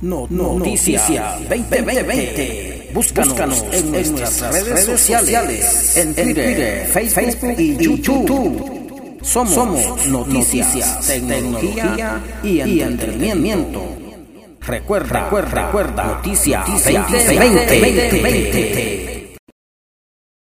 No, Noticia 2020. Búscanos, en, nuestras redes, sociales, en Twitter, Facebook, y YouTube. Somos, Noticias, tecnología, y entretenimiento. Recuerda, recuerda, recuerda, Noticia 2020.